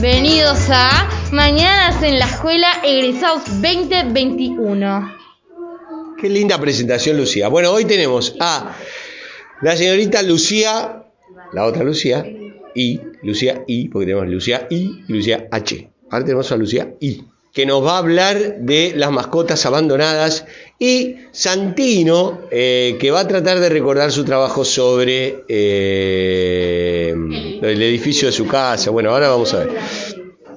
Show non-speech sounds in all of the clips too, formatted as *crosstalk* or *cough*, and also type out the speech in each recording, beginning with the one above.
bienvenidos a Mañanas en la Escuela Egresados 2021. Qué linda presentación, Lucía. Bueno, hoy tenemos a la señorita Lucía, la otra Lucía, y Lucía I, porque tenemos Lucía I y Lucía H. Ahora tenemos a Lucía I, que nos va a hablar de las mascotas abandonadas, y Santino, eh, que va a tratar de recordar su trabajo sobre eh, el edificio de su casa. Bueno, ahora vamos a ver.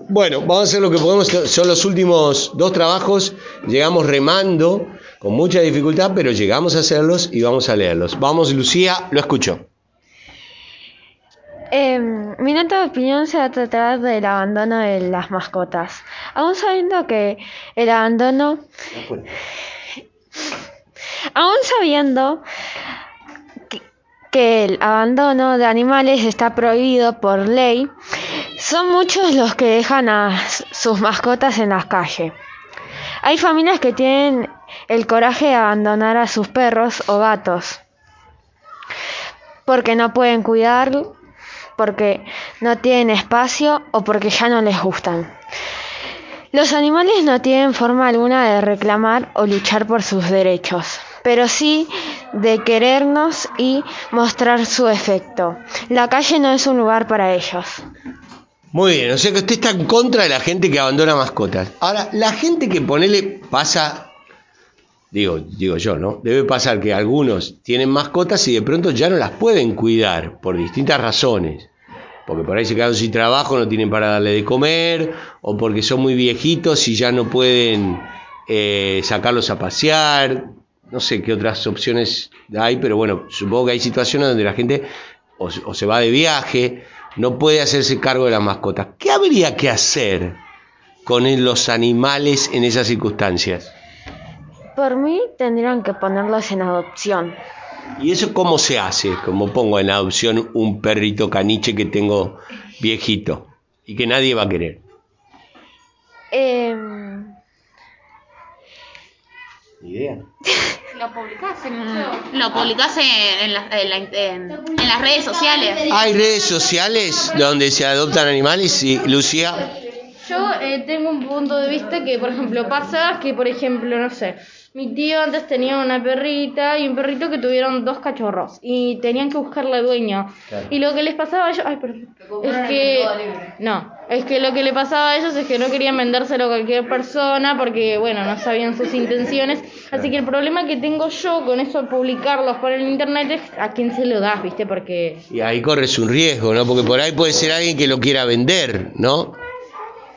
Bueno, vamos a hacer lo que podemos. Son los últimos dos trabajos. Llegamos remando con mucha dificultad, pero llegamos a hacerlos y vamos a leerlos. Vamos, Lucía, lo escucho. Eh, mi nota de opinión se va a tratar del abandono de las mascotas. Aún sabiendo que el abandono... Aún sabiendo que, que el abandono de animales está prohibido por ley, son muchos los que dejan a sus mascotas en las calles. Hay familias que tienen el coraje de abandonar a sus perros o gatos porque no pueden cuidar, porque no tienen espacio o porque ya no les gustan. Los animales no tienen forma alguna de reclamar o luchar por sus derechos, pero sí de querernos y mostrar su efecto. La calle no es un lugar para ellos. Muy bien, o sea que usted está en contra de la gente que abandona mascotas. Ahora, la gente que ponele pasa, digo, digo yo, ¿no? Debe pasar que algunos tienen mascotas y de pronto ya no las pueden cuidar por distintas razones. Porque por ahí se quedan sin trabajo, no tienen para darle de comer, o porque son muy viejitos y ya no pueden eh, sacarlos a pasear. No sé qué otras opciones hay, pero bueno, supongo que hay situaciones donde la gente o, o se va de viaje, no puede hacerse cargo de las mascotas. ¿Qué habría que hacer con los animales en esas circunstancias? Por mí tendrían que ponerlos en adopción. ¿Y eso cómo se hace? Como pongo en adopción un perrito caniche que tengo viejito y que nadie va a querer. Eh, ¿Idea? *laughs* Lo publicás en, lo publicás en, en la- en la- en- en las redes sociales. Hay redes sociales donde se adoptan animales y Lucía, Yo eh, tengo un punto de vista que, por ejemplo, pasa que, por ejemplo, no sé, mi tío antes tenía una perrita y un perrito que tuvieron dos cachorros y tenían que buscarle dueño. Claro. Y lo que les pasaba a ellos, ay, perdón, es que no, es que lo que le pasaba a ellos es que no querían vendérselo a cualquier persona porque, bueno, no sabían sus intenciones. Así que el problema que tengo yo con eso de publicarlos por el internet es a quién se lo das, ¿viste? Porque y ahí corres un riesgo, ¿no? Porque por ahí puede ser alguien que lo quiera vender, ¿no?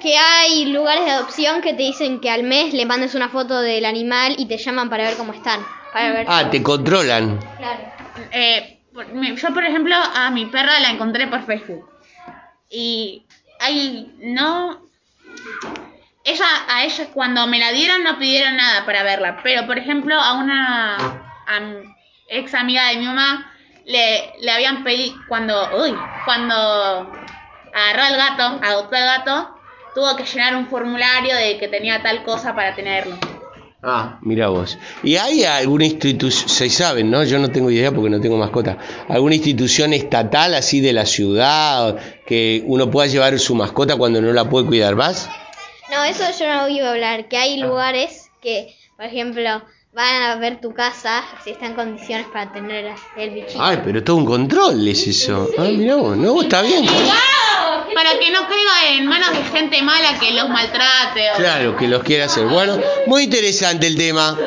Que hay lugares de adopción que te dicen que al mes le mandes una foto del animal y te llaman para ver cómo están. Para ver. Ah, te controlan. Claro. Eh, yo, por ejemplo, a mi perra la encontré por Facebook. Y ahí no. Ella, a ella, cuando me la dieron, no pidieron nada para verla. Pero, por ejemplo, a una a ex amiga de mi mamá le, le habían pedido. Cuando. Uy, cuando agarró el gato, adoptó el gato, tuvo que llenar un formulario de que tenía tal cosa para tenerlo. Ah, mira vos. ¿Y hay alguna institución, se saben, ¿no? Yo no tengo idea porque no tengo mascota. ¿Alguna institución estatal así de la ciudad que uno pueda llevar su mascota cuando no la puede cuidar más? No, eso yo no iba a hablar. Que hay lugares que, por ejemplo, van a ver tu casa si está en condiciones para tener el bichito. Ay, pero todo un control es eso. Ah, mira vos, no, está bien. Para que no caiga en manos de gente mala que los maltrate. o- Claro, que los quiere hacer. Bueno, muy interesante el tema.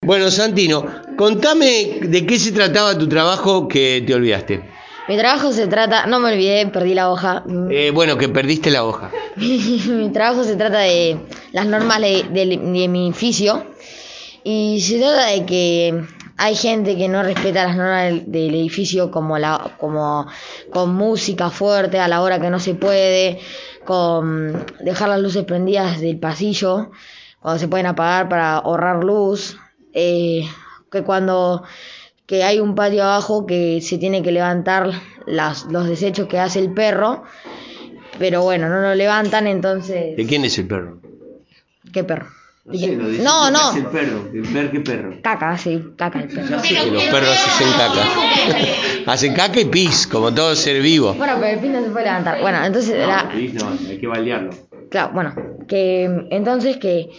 Bueno, Santino, contame de qué se trataba tu trabajo que te olvidaste. Mi trabajo se trata, no me olvidé, perdí la hoja. Eh, bueno, que perdiste la hoja. *laughs* mi trabajo se trata de las normas de, de- de mi edificio y se trata de que hay gente que no respeta las normas del, del edificio como la como con música fuerte a la hora que no se puede, con dejar las luces prendidas del pasillo cuando se pueden apagar para ahorrar luz, eh, que cuando que hay un patio abajo que se tiene que levantar las, los desechos que hace el perro, pero bueno, no lo levantan, entonces... ¿De quién es el perro? ¿Qué perro? No sé, lo No, el perro. Ver qué perro. Caca, sí, caca el perro. Ya sé que los perros hacen caca. *laughs* Hacen caca y pis, como todo ser vivo. Bueno, pero el fin no se puede levantar. Bueno, entonces la, Pis no, hay que balearlo. Claro, bueno, que entonces que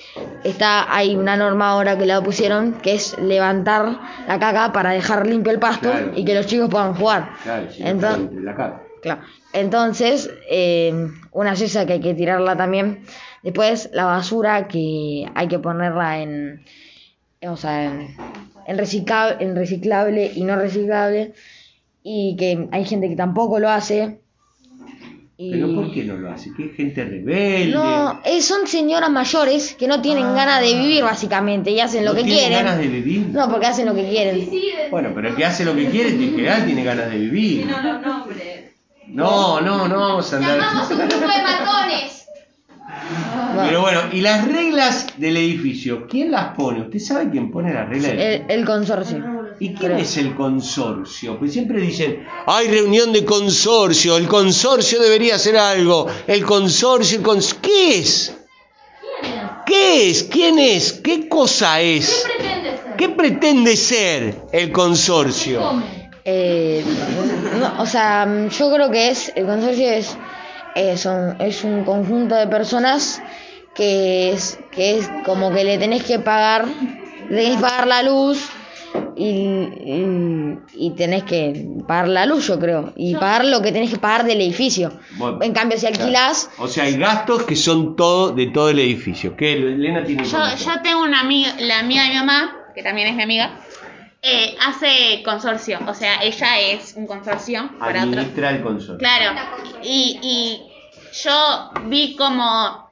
está hay una norma ahora que la pusieron que es levantar la caca para dejar limpio el pasto Claro. y que los chicos puedan jugar. Claro, no Entonces- la caca. Claro. Entonces, eh, una cesa que hay que tirarla también. Después, la basura que hay que ponerla en, o sea, en, en, reciclable, en reciclable y no reciclable. Y que hay gente que tampoco lo hace. Y... Pero ¿por qué no lo hace? ¿Qué gente rebelde? No, eh, son señoras mayores que no tienen ganas de vivir básicamente y hacen lo ¿No que tienen quieren. ganas de vivir? No, porque hacen lo que quieren. Bueno, pero el que hace lo que quiere, en general tiene ganas de vivir. No, los nombres. No, no, no vamos a andar. Llamamos un grupo de matones. Pero bueno, ¿y las reglas del edificio? ¿Quién las pone? ¿Usted sabe quién pone las reglas del El, el consorcio. ¿Y quién es el consorcio? Pues siempre dicen, hay reunión de consorcio, el consorcio debería hacer algo, el consorcio, el cons ¿qué es? ¿Qué es? ¿Quién es? ¿Qué cosa es? ¿Qué pretende ser el consorcio? Eh, no, o sea, yo creo que es el consorcio es eh, son- es un conjunto de personas que es que es como que le tenés que pagar, le tenés que pagar la luz y, y, y tenés que pagar la luz, yo creo, y pagar lo que tenés que pagar del edificio. Bueno, en cambio, si claro. alquilás, O sea, hay gastos que son todo de todo el edificio. ¿Qué? Elena tiene Yo, yo tengo una amiga, la amiga de mi mamá, que también es mi amiga, eh, hace consorcio. O sea, ella es un consorcio para otro. Administra el consorcio. Claro. Y, y yo vi como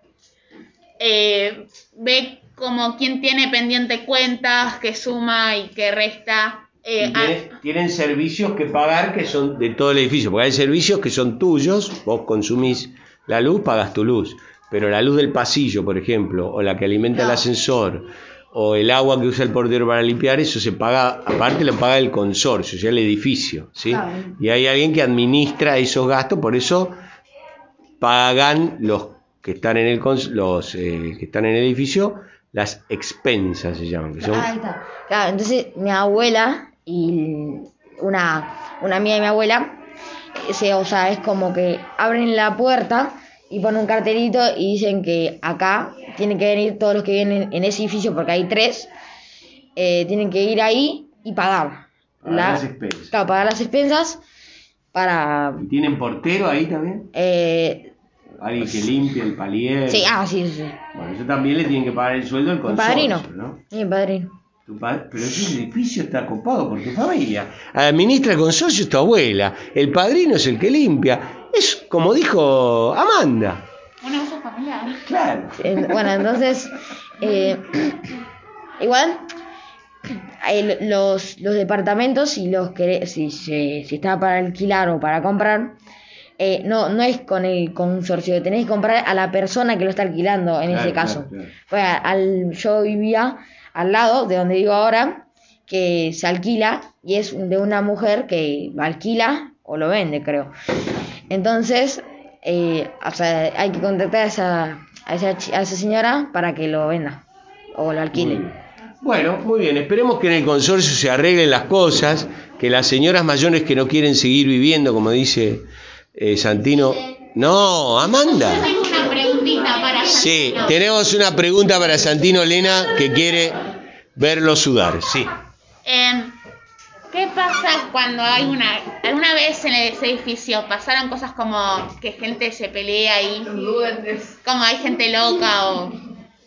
eh, ve como quién tiene pendiente cuentas, que suma y que resta. Eh, Y tienen servicios que pagar que son de todo el edificio, porque hay servicios que son tuyos, vos consumís la luz, pagas tu luz, pero la luz del pasillo, por ejemplo, o la que alimenta el ascensor, o el agua que usa el portero para limpiar, eso se paga, aparte lo paga el consorcio, o sea, el edificio, ¿sí? Y hay alguien que administra esos gastos, por eso pagan los que están en el los eh, que están en el edificio las expensas se llaman, que son está. Claro, entonces mi abuela y una, una amiga de mi abuela, se, o sea, es como que abren la puerta y ponen un cartelito y dicen que acá tienen que venir todos los que vienen en ese edificio, porque hay tres, eh, tienen que ir ahí y pagar. Pagar las expensas. Claro, pagar las expensas para... ¿Y tienen portero ahí también? eh, Alguien que limpie el palier. sí, ah, sí, sí. sí. Bueno, eso también le tienen que pagar el sueldo al consorcio, padrino. ¿no? Mi padrino. Pero ese edificio está copado por tu familia. Administra el consorcio tu abuela. El padrino es el que limpia. Es como dijo Amanda. una uso familiar. Claro. Eh, bueno, entonces, eh, *clears throat* igual, hay los, los departamentos, si los querés, si, si, si está para alquilar o para comprar, eh, no, no es con el consorcio, tenés que comprar a la persona que lo está alquilando en Claro, ese caso. claro, claro. Pues, al, yo vivía al lado de donde vivo ahora, que se alquila y es de una mujer que alquila o lo vende, creo. Entonces, eh, o sea, hay que contactar a esa, a esa, chi- a esa señora para que lo venda o lo alquile. Bueno, muy bien. Esperemos que en el consorcio se arreglen las cosas, que las señoras mayores que no quieren seguir viviendo, como dice eh, Santino. No, Amanda. Tengo una preguntita para Sí, tenemos una pregunta para Santino Lena que quiere verlo sudar. Sí. Em, ¿Qué pasa cuando hay una... Alguna vez en ese edificio pasaron cosas como que gente se pelea ahí, como hay gente loca o...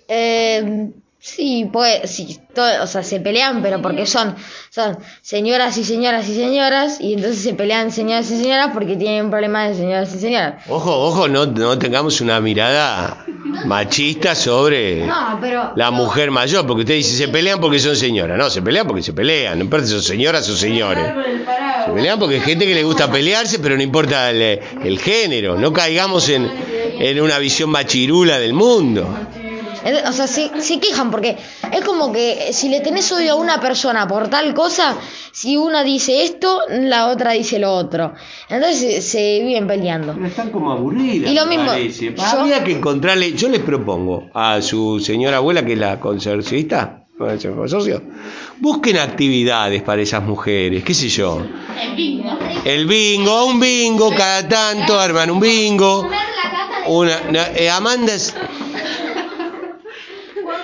Eh, sí, pues, sí, todo- o sea, se pelean, pero porque son, son señoras y señoras y señoras, y entonces se pelean señoras y señoras porque tienen problemas de señoras y señoras. Ojo, ojo, no, no tengamos una mirada machista sobre No, pero... la mujer mayor, porque usted dice se pelean porque son señoras. No, se pelean porque se pelean, no importa si son señoras o señores. Se pelean porque hay gente que le gusta pelearse, pero no importa el, el género. No caigamos en, en una visión machirula del mundo. O sea, se, se quejan porque es como que si le tenés odio a una persona por tal cosa, si una dice esto, la otra dice lo otro. Entonces se, se viven peleando. Pero están como aburridas. Y lo mismo, yo- Habría que encontrarle. Yo les propongo a su señora abuela, que es la consorcista, ¿no es el consorcio, busquen actividades para esas mujeres, qué sé yo. El bingo. El bingo, un bingo, cada tanto arman un bingo. Una, na- eh, Amanda es-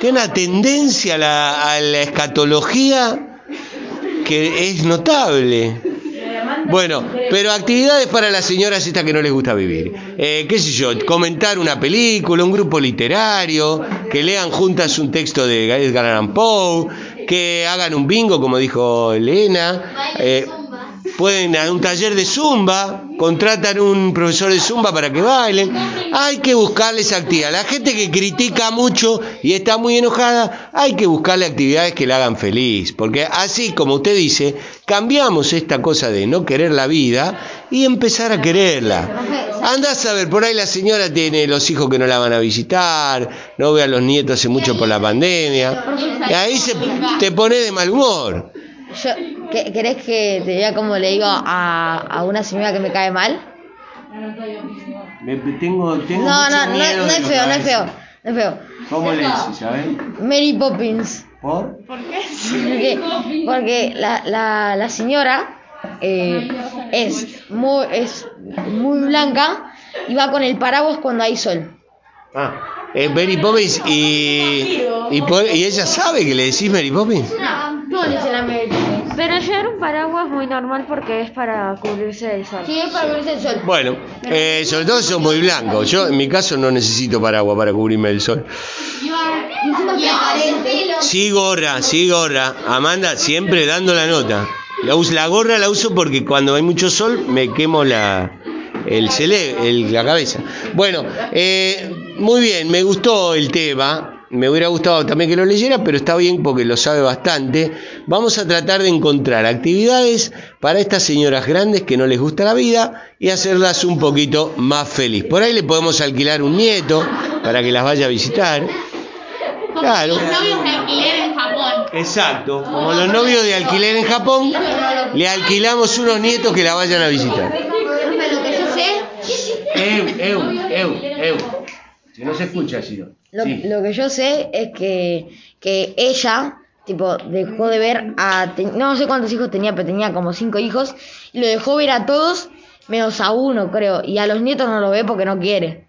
tiene una tendencia a la, a la escatología que es notable. Bueno, pero actividades para las señoras estas que no les gusta vivir. Eh, qué sé yo, comentar una película, un grupo literario, que lean juntas un texto de Edgar Allan Poe, que hagan un bingo, como dijo Elena. eh, pueden a un taller de zumba, contratan un profesor de zumba para que bailen. Hay que buscarles actividad. La gente que critica mucho y está muy enojada, hay que buscarle actividades que la hagan feliz, porque así como usted dice, cambiamos esta cosa de no querer la vida y empezar a quererla. Andás a ver, por ahí la señora tiene los hijos que no la van a visitar, no ve a los nietos hace mucho por la pandemia, y ahí se te pone de mal humor. Yo, ¿qué- ¿Querés que te diga cómo le digo a, a una señora que me cae mal? Me- tengo, tengo No, no, no, no es feo, no es feo, no es feo. ¿Cómo le dice, sabes? Mary Poppins. ¿Por? Porque, porque la, la, la señora eh, es, muy, es muy blanca y va con el paraguas cuando hay sol. Ah, Mary Poppins y, y, ella sabe que le decís Mary Poppins. Todos le dicen a Mary Poppins. Pero llevar un paraguas es muy normal porque es para cubrirse del sol. Sí, es para cubrirse el sol. Bueno, eh, sobre todo son muy blancos. Yo en mi caso no necesito paraguas para cubrirme del sol. Sí, gorra, sí, gorra. Amanda, siempre dando la nota. La, la gorra la uso porque cuando hay mucho sol me quemo la, el cele, el- la cabeza. Bueno, eh, muy bien, me gustó el tema. Me hubiera gustado también que lo leyera, pero está bien porque lo sabe bastante. Vamos a tratar de encontrar actividades para estas señoras grandes que no les gusta la vida y hacerlas un poquito más feliz. Por ahí le podemos alquilar un nieto para que las vaya a visitar. Como Claro. los novios de alquiler en Japón. Exacto, como los novios de alquiler en Japón, le alquilamos unos nietos que la vayan a visitar. Profe, lo que yo sé, Eu, eu, eu, eu. No se escucha lo, Sí. lo que yo sé es que, que ella, tipo, dejó de ver a, te- no sé cuántos hijos tenía, pero tenía como cinco hijos, y lo dejó ver a todos, menos a uno, creo, y a los nietos no lo ve porque no quiere.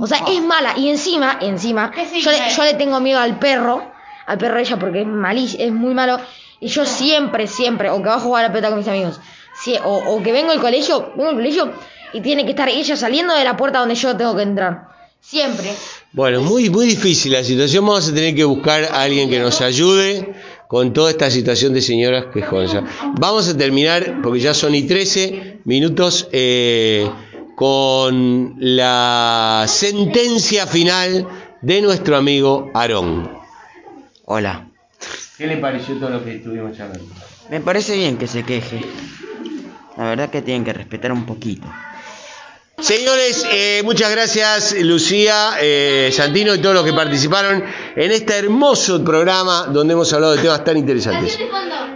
O sea, es mala, y encima, encima, ¿Qué yo le, yo le tengo miedo al perro, al perro de ella porque es malísimo, es muy malo, y yo siempre, siempre, o que va a jugar a la pelota con mis amigos, sí, o, o que vengo al colegio, vengo al colegio, y tiene que estar ella saliendo de la puerta donde yo tengo que entrar. Siempre. Bueno, muy, muy difícil la situación. Vamos a tener que buscar a alguien que nos ayude con toda esta situación de señoras quejosas. Vamos a terminar, porque ya son y 13 minutos, eh, con la sentencia final de nuestro amigo Aarón. Hola. ¿Qué le pareció todo lo que estuvimos charlando? Me parece bien que se queje. La verdad que tienen que respetar un poquito. Señores, eh, muchas gracias Lucía, eh, Santino y todos los que participaron en este hermoso programa donde hemos hablado de temas tan interesantes.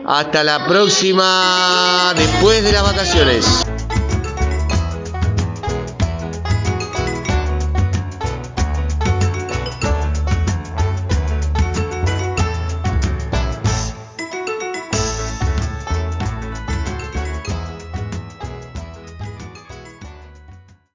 Hasta la próxima, después de las vacaciones.